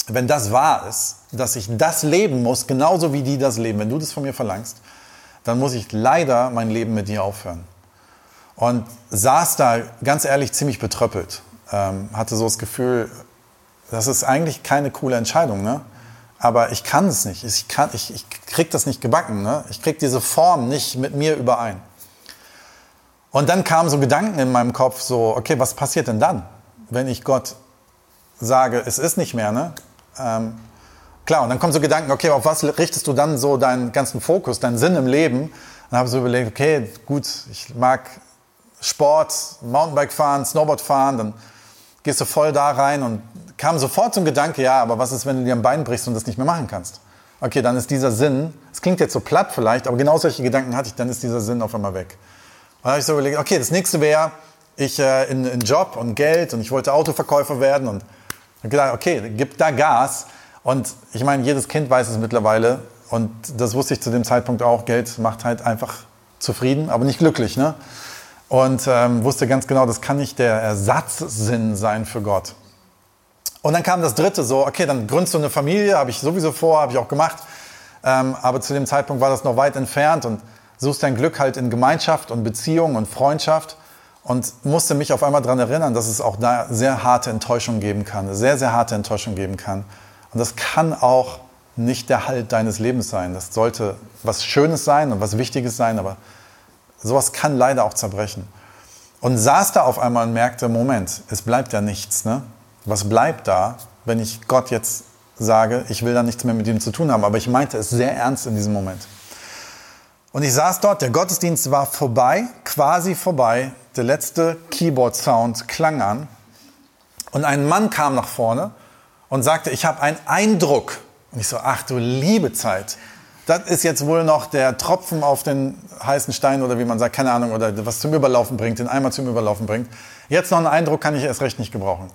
wenn das wahr ist, dass ich das leben muss, genauso wie die das leben, wenn du das von mir verlangst, dann muss ich leider mein Leben mit dir aufhören. Und saß da ganz ehrlich ziemlich betröppelt, ähm, hatte so das Gefühl, das ist eigentlich keine coole Entscheidung, ne? Aber ich kann es nicht. Ich, kann, ich, ich krieg das nicht gebacken. Ne? Ich krieg diese Form nicht mit mir überein. Und dann kamen so Gedanken in meinem Kopf, so, okay, was passiert denn dann, wenn ich Gott sage, es ist nicht mehr, ne? Ähm, klar, und dann kommen so Gedanken, okay, auf was richtest du dann so deinen ganzen Fokus, deinen Sinn im Leben? Dann habe ich so überlegt, okay, gut, ich mag Sport, Mountainbike fahren, Snowboard fahren, dann gehst du voll da rein und kam sofort zum Gedanke, ja, aber was ist, wenn du dir ein Bein brichst und das nicht mehr machen kannst? Okay, dann ist dieser Sinn, es klingt jetzt so platt vielleicht, aber genau solche Gedanken hatte ich, dann ist dieser Sinn auf einmal weg. Und dann habe ich so überlegt, okay, das nächste wäre, ich äh, in, in Job und Geld und ich wollte Autoverkäufer werden und habe gedacht, okay, gib da Gas. Und ich meine, jedes Kind weiß es mittlerweile und das wusste ich zu dem Zeitpunkt auch, Geld macht halt einfach zufrieden, aber nicht glücklich. Ne? Und ähm, wusste ganz genau, das kann nicht der Ersatzsinn sein für Gott. Und dann kam das dritte so, okay, dann gründest du eine Familie, habe ich sowieso vor, habe ich auch gemacht. Ähm, aber zu dem Zeitpunkt war das noch weit entfernt und suchst dein Glück halt in Gemeinschaft und Beziehung und Freundschaft und musste mich auf einmal daran erinnern, dass es auch da sehr harte Enttäuschung geben kann, sehr, sehr harte Enttäuschung geben kann. Und das kann auch nicht der Halt deines Lebens sein. Das sollte was Schönes sein und was Wichtiges sein, aber sowas kann leider auch zerbrechen. Und saß da auf einmal und merkte, Moment, es bleibt ja nichts. Ne? Was bleibt da, wenn ich Gott jetzt sage, ich will da nichts mehr mit ihm zu tun haben? Aber ich meinte es sehr ernst in diesem Moment. Und ich saß dort, der Gottesdienst war vorbei, quasi vorbei. Der letzte Keyboard-Sound klang an. Und ein Mann kam nach vorne und sagte, ich habe einen Eindruck. Und ich so, ach du liebe Zeit. Das ist jetzt wohl noch der Tropfen auf den heißen Stein oder wie man sagt, keine Ahnung, oder was zum Überlaufen bringt, den Eimer zum Überlaufen bringt. Jetzt noch einen Eindruck kann ich erst recht nicht gebrauchen.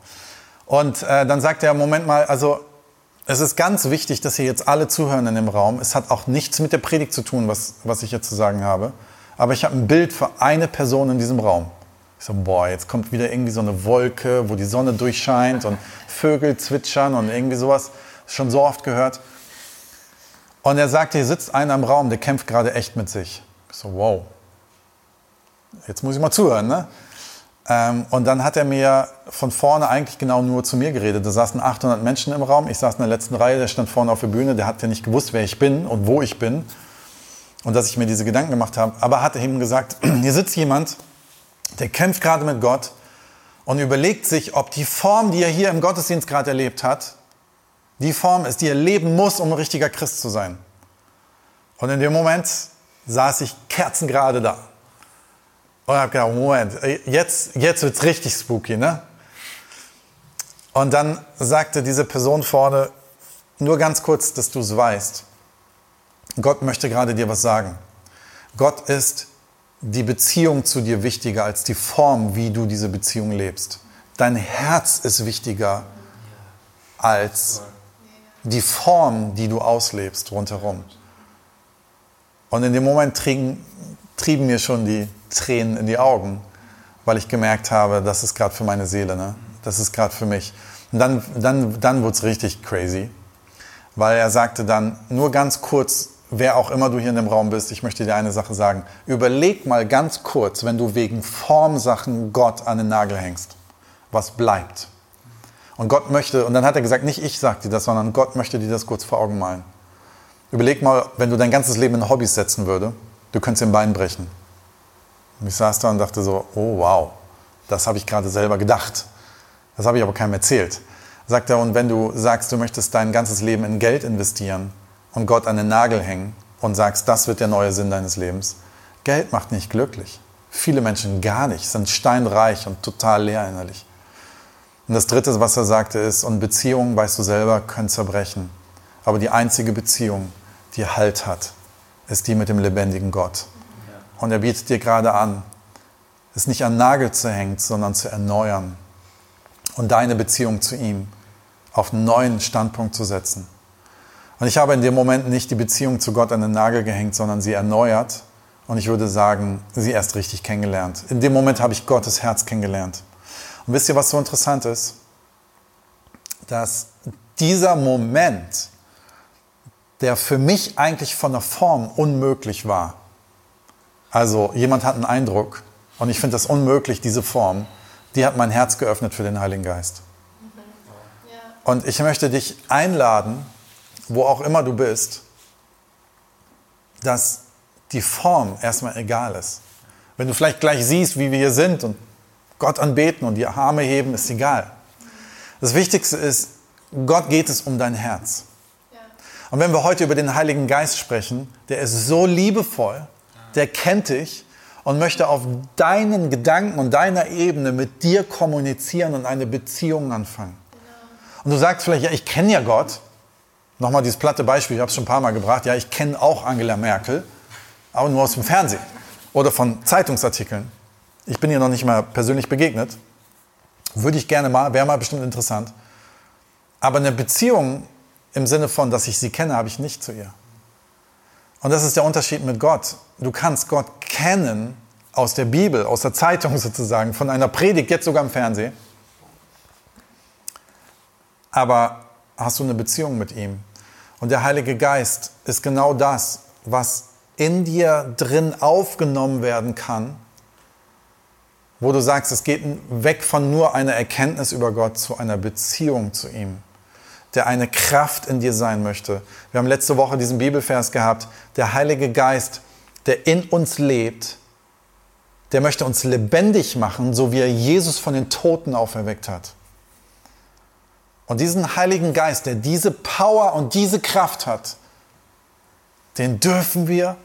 Und äh, dann sagt er, Moment mal, also es ist ganz wichtig, dass ihr jetzt alle zuhören in dem Raum. Es hat auch nichts mit der Predigt zu tun, was, was ich jetzt zu sagen habe. Aber ich habe ein Bild für eine Person in diesem Raum. Ich so, boah, jetzt kommt wieder irgendwie so eine Wolke, wo die Sonne durchscheint und Vögel zwitschern und irgendwie sowas. Schon so oft gehört. Und er sagte, hier sitzt einer im Raum, der kämpft gerade echt mit sich. Ich so, wow. Jetzt muss ich mal zuhören, ne? Ähm, und dann hat er mir von vorne eigentlich genau nur zu mir geredet. Da saßen 800 Menschen im Raum. Ich saß in der letzten Reihe, der stand vorne auf der Bühne. Der hat ja nicht gewusst, wer ich bin und wo ich bin. Und dass ich mir diese Gedanken gemacht habe. Aber hat er ihm gesagt, hier sitzt jemand, der kämpft gerade mit Gott und überlegt sich, ob die Form, die er hier im Gottesdienst gerade erlebt hat, die Form ist, die er leben muss, um ein richtiger Christ zu sein. Und in dem Moment saß ich kerzengerade da. Und habe gedacht, Moment, jetzt, jetzt wird es richtig spooky, ne? Und dann sagte diese Person vorne, nur ganz kurz, dass du es weißt. Gott möchte gerade dir was sagen. Gott ist die Beziehung zu dir wichtiger als die Form, wie du diese Beziehung lebst. Dein Herz ist wichtiger als die Form, die du auslebst rundherum. Und in dem Moment trieben, trieben mir schon die Tränen in die Augen, weil ich gemerkt habe, das ist gerade für meine Seele, ne? das ist gerade für mich. Und dann, dann, dann wurde es richtig crazy, weil er sagte dann, nur ganz kurz, wer auch immer du hier in dem Raum bist, ich möchte dir eine Sache sagen. Überleg mal ganz kurz, wenn du wegen Formsachen Gott an den Nagel hängst, was bleibt. Und Gott möchte, und dann hat er gesagt, nicht ich sag dir das, sondern Gott möchte dir das kurz vor Augen malen. Überleg mal, wenn du dein ganzes Leben in Hobbys setzen würde, du könntest den Bein brechen. Und ich saß da und dachte so, oh wow, das habe ich gerade selber gedacht. Das habe ich aber keinem erzählt. Sagt er, und wenn du sagst, du möchtest dein ganzes Leben in Geld investieren und Gott an den Nagel hängen und sagst, das wird der neue Sinn deines Lebens, Geld macht nicht glücklich. Viele Menschen gar nicht, sind steinreich und total leer innerlich. Und das Dritte, was er sagte, ist, und Beziehungen, weißt du selber, können zerbrechen. Aber die einzige Beziehung, die Halt hat, ist die mit dem lebendigen Gott. Und er bietet dir gerade an, es nicht an Nagel zu hängen, sondern zu erneuern und deine Beziehung zu ihm auf einen neuen Standpunkt zu setzen. Und ich habe in dem Moment nicht die Beziehung zu Gott an den Nagel gehängt, sondern sie erneuert und ich würde sagen, sie erst richtig kennengelernt. In dem Moment habe ich Gottes Herz kennengelernt. Und wisst ihr, was so interessant ist? Dass dieser Moment, der für mich eigentlich von der Form unmöglich war, also jemand hat einen Eindruck und ich finde das unmöglich, diese Form, die hat mein Herz geöffnet für den Heiligen Geist. Und ich möchte dich einladen, wo auch immer du bist, dass die Form erstmal egal ist. Wenn du vielleicht gleich siehst, wie wir hier sind und Gott anbeten und die Arme heben, ist egal. Das Wichtigste ist, Gott geht es um dein Herz. Und wenn wir heute über den Heiligen Geist sprechen, der ist so liebevoll, der kennt dich und möchte auf deinen Gedanken und deiner Ebene mit dir kommunizieren und eine Beziehung anfangen. Und du sagst vielleicht, ja, ich kenne ja Gott. Nochmal dieses platte Beispiel, ich habe es schon ein paar Mal gebracht. Ja, ich kenne auch Angela Merkel, aber nur aus dem Fernsehen oder von Zeitungsartikeln. Ich bin ihr noch nicht mal persönlich begegnet. Würde ich gerne mal, wäre mal bestimmt interessant. Aber eine Beziehung im Sinne von, dass ich sie kenne, habe ich nicht zu ihr. Und das ist der Unterschied mit Gott. Du kannst Gott kennen aus der Bibel, aus der Zeitung sozusagen, von einer Predigt, jetzt sogar im Fernsehen. Aber hast du eine Beziehung mit ihm? Und der Heilige Geist ist genau das, was in dir drin aufgenommen werden kann, wo du sagst, es geht weg von nur einer Erkenntnis über Gott zu einer Beziehung zu ihm der eine Kraft in dir sein möchte. Wir haben letzte Woche diesen Bibelvers gehabt, der Heilige Geist, der in uns lebt, der möchte uns lebendig machen, so wie er Jesus von den Toten auferweckt hat. Und diesen Heiligen Geist, der diese Power und diese Kraft hat, den dürfen wir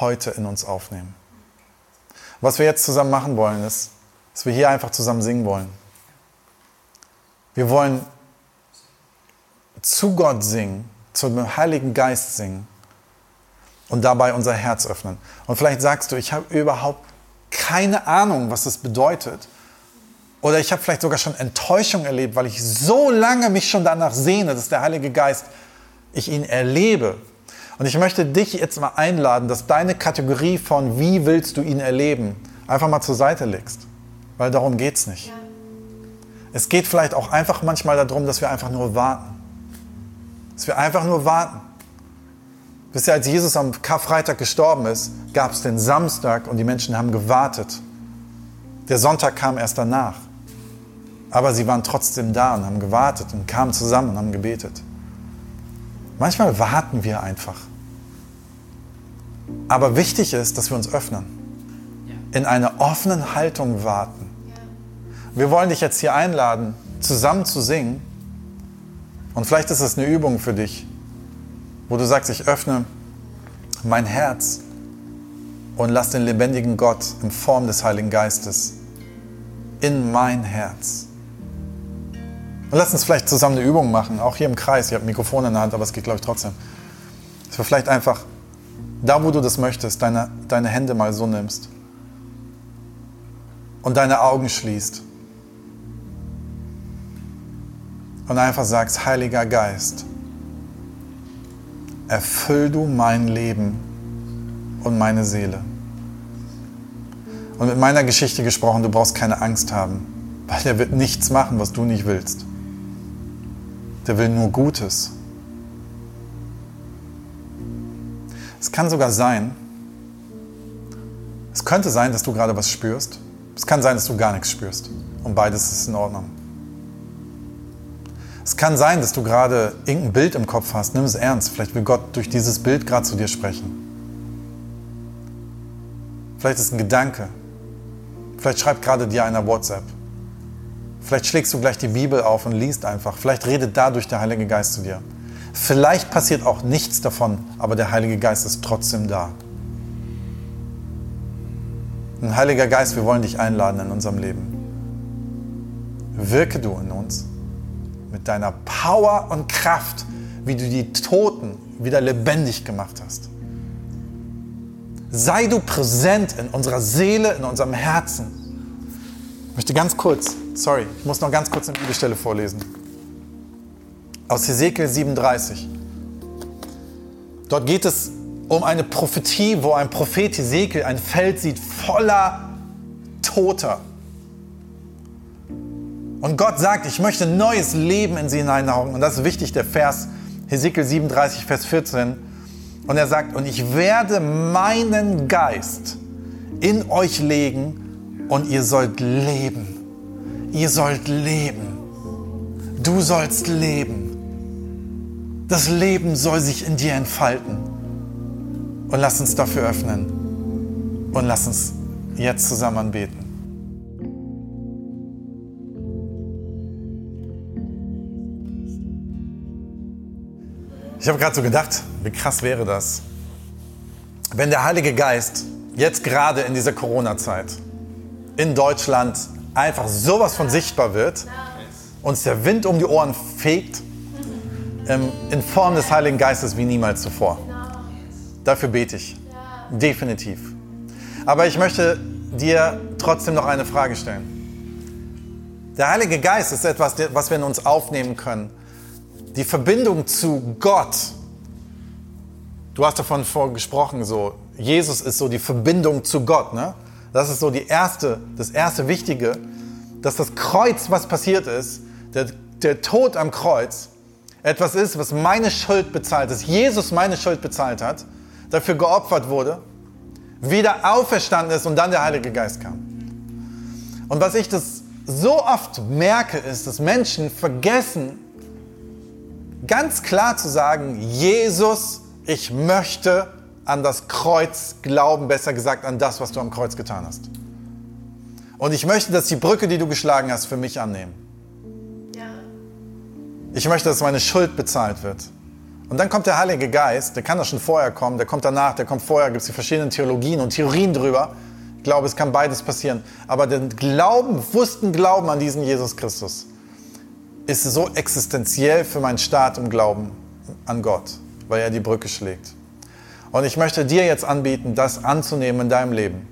heute in uns aufnehmen. Was wir jetzt zusammen machen wollen, ist, dass wir hier einfach zusammen singen wollen. Wir wollen zu Gott singen, zum Heiligen Geist singen und dabei unser Herz öffnen. Und vielleicht sagst du, ich habe überhaupt keine Ahnung, was das bedeutet. Oder ich habe vielleicht sogar schon Enttäuschung erlebt, weil ich so lange mich schon danach sehne, dass der Heilige Geist, ich ihn erlebe. Und ich möchte dich jetzt mal einladen, dass deine Kategorie von wie willst du ihn erleben, einfach mal zur Seite legst. Weil darum geht es nicht. Es geht vielleicht auch einfach manchmal darum, dass wir einfach nur warten. Dass wir einfach nur warten. Wisst ihr, als Jesus am Karfreitag gestorben ist, gab es den Samstag und die Menschen haben gewartet. Der Sonntag kam erst danach. Aber sie waren trotzdem da und haben gewartet und kamen zusammen und haben gebetet. Manchmal warten wir einfach. Aber wichtig ist, dass wir uns öffnen. In einer offenen Haltung warten. Wir wollen dich jetzt hier einladen, zusammen zu singen. Und vielleicht ist es eine Übung für dich, wo du sagst, ich öffne mein Herz und lass den lebendigen Gott in Form des Heiligen Geistes in mein Herz. Und lass uns vielleicht zusammen eine Übung machen, auch hier im Kreis. Ihr habt ein Mikrofon in der Hand, aber es geht, glaube ich, trotzdem. Dass wir vielleicht einfach, da wo du das möchtest, deine, deine Hände mal so nimmst und deine Augen schließt und einfach sagst, Heiliger Geist, erfüll du mein Leben und meine Seele. Und mit meiner Geschichte gesprochen, du brauchst keine Angst haben, weil er wird nichts machen, was du nicht willst. Der will nur Gutes. Es kann sogar sein, es könnte sein, dass du gerade was spürst. Es kann sein, dass du gar nichts spürst. Und beides ist in Ordnung. Es kann sein, dass du gerade irgendein Bild im Kopf hast. Nimm es ernst. Vielleicht will Gott durch dieses Bild gerade zu dir sprechen. Vielleicht ist es ein Gedanke. Vielleicht schreibt gerade dir einer WhatsApp. Vielleicht schlägst du gleich die Bibel auf und liest einfach. Vielleicht redet dadurch der Heilige Geist zu dir. Vielleicht passiert auch nichts davon, aber der Heilige Geist ist trotzdem da. Ein Heiliger Geist, wir wollen dich einladen in unserem Leben. Wirke du in uns mit deiner Power und Kraft, wie du die Toten wieder lebendig gemacht hast. Sei du präsent in unserer Seele, in unserem Herzen. Ich möchte ganz kurz, sorry, ich muss noch ganz kurz eine Bibelstelle vorlesen. Aus Hesekiel 37. Dort geht es um eine Prophetie, wo ein Prophet Hesekiel ein Feld sieht voller Toter. Und Gott sagt, ich möchte neues Leben in sie hineinhauchen. Und das ist wichtig, der Vers Hesekiel 37, Vers 14. Und er sagt, und ich werde meinen Geist in euch legen und ihr sollt leben. Ihr sollt leben. Du sollst leben. Das Leben soll sich in dir entfalten. Und lass uns dafür öffnen. Und lass uns jetzt zusammen anbeten. Ich habe gerade so gedacht, wie krass wäre das, wenn der Heilige Geist jetzt gerade in dieser Corona-Zeit in Deutschland einfach sowas von sichtbar wird, uns der Wind um die Ohren fegt, ähm, in Form des Heiligen Geistes wie niemals zuvor. Dafür bete ich. Definitiv. Aber ich möchte dir trotzdem noch eine Frage stellen. Der Heilige Geist ist etwas, was wir in uns aufnehmen können die Verbindung zu Gott. Du hast davon vorgesprochen, so Jesus ist so die Verbindung zu Gott. Ne? Das ist so die erste, das erste Wichtige, dass das Kreuz, was passiert ist, der, der Tod am Kreuz, etwas ist, was meine Schuld bezahlt, dass Jesus meine Schuld bezahlt hat, dafür geopfert wurde, wieder auferstanden ist und dann der Heilige Geist kam. Und was ich das so oft merke, ist, dass Menschen vergessen, ganz klar zu sagen, Jesus, ich möchte an das Kreuz glauben, besser gesagt an das, was du am Kreuz getan hast. Und ich möchte, dass die Brücke, die du geschlagen hast, für mich annehmen. Ja. Ich möchte, dass meine Schuld bezahlt wird. Und dann kommt der Heilige Geist, der kann das schon vorher kommen, der kommt danach, der kommt vorher, gibt es die verschiedenen Theologien und Theorien drüber. Ich glaube, es kann beides passieren. Aber den Glauben, bewussten Glauben an diesen Jesus Christus, ist so existenziell für meinen Start im Glauben an Gott, weil er die Brücke schlägt. Und ich möchte dir jetzt anbieten, das anzunehmen in deinem Leben.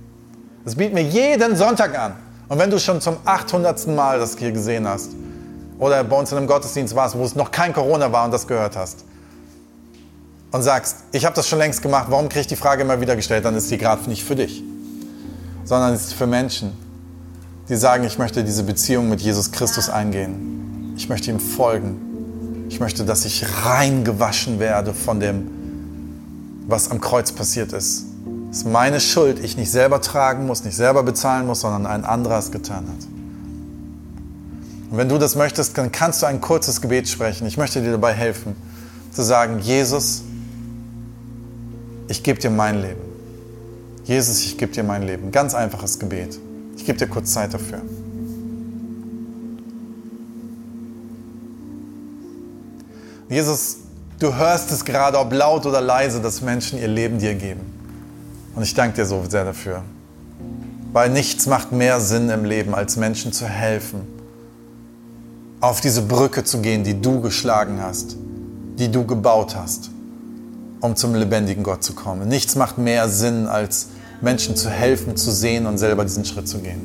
Das bieten wir jeden Sonntag an. Und wenn du schon zum 800. Mal das hier gesehen hast oder bei uns in einem Gottesdienst warst, wo es noch kein Corona war und das gehört hast und sagst, ich habe das schon längst gemacht, warum kriege ich die Frage immer wieder gestellt, dann ist die gerade nicht für dich, sondern ist für Menschen, die sagen, ich möchte diese Beziehung mit Jesus Christus eingehen. Ich möchte ihm folgen. Ich möchte, dass ich rein gewaschen werde von dem, was am Kreuz passiert ist. Das ist meine Schuld, ich nicht selber tragen muss, nicht selber bezahlen muss, sondern ein anderer es getan hat. Und wenn du das möchtest, dann kannst du ein kurzes Gebet sprechen. Ich möchte dir dabei helfen, zu sagen, Jesus, ich gebe dir mein Leben. Jesus, ich gebe dir mein Leben. Ganz einfaches Gebet. Ich gebe dir kurz Zeit dafür. Jesus, du hörst es gerade, ob laut oder leise, dass Menschen ihr Leben dir geben. Und ich danke dir so sehr dafür. Weil nichts macht mehr Sinn im Leben, als Menschen zu helfen, auf diese Brücke zu gehen, die du geschlagen hast, die du gebaut hast, um zum lebendigen Gott zu kommen. Nichts macht mehr Sinn, als Menschen zu helfen, zu sehen und selber diesen Schritt zu gehen.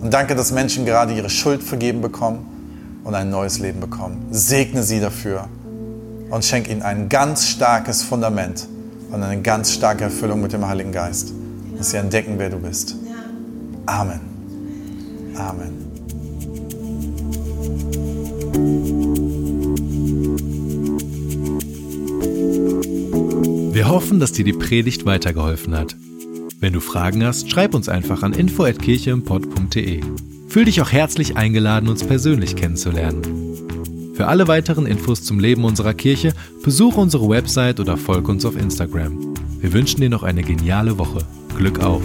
Und danke, dass Menschen gerade ihre Schuld vergeben bekommen und ein neues Leben bekommen. Segne sie dafür und schenk ihnen ein ganz starkes Fundament und eine ganz starke Erfüllung mit dem Heiligen Geist, dass sie entdecken, wer du bist. Amen. Amen. Wir hoffen, dass dir die Predigt weitergeholfen hat. Wenn du Fragen hast, schreib uns einfach an info@kircheimpod.de. Fühl dich auch herzlich eingeladen, uns persönlich kennenzulernen. Für alle weiteren Infos zum Leben unserer Kirche besuche unsere Website oder folge uns auf Instagram. Wir wünschen dir noch eine geniale Woche. Glück auf!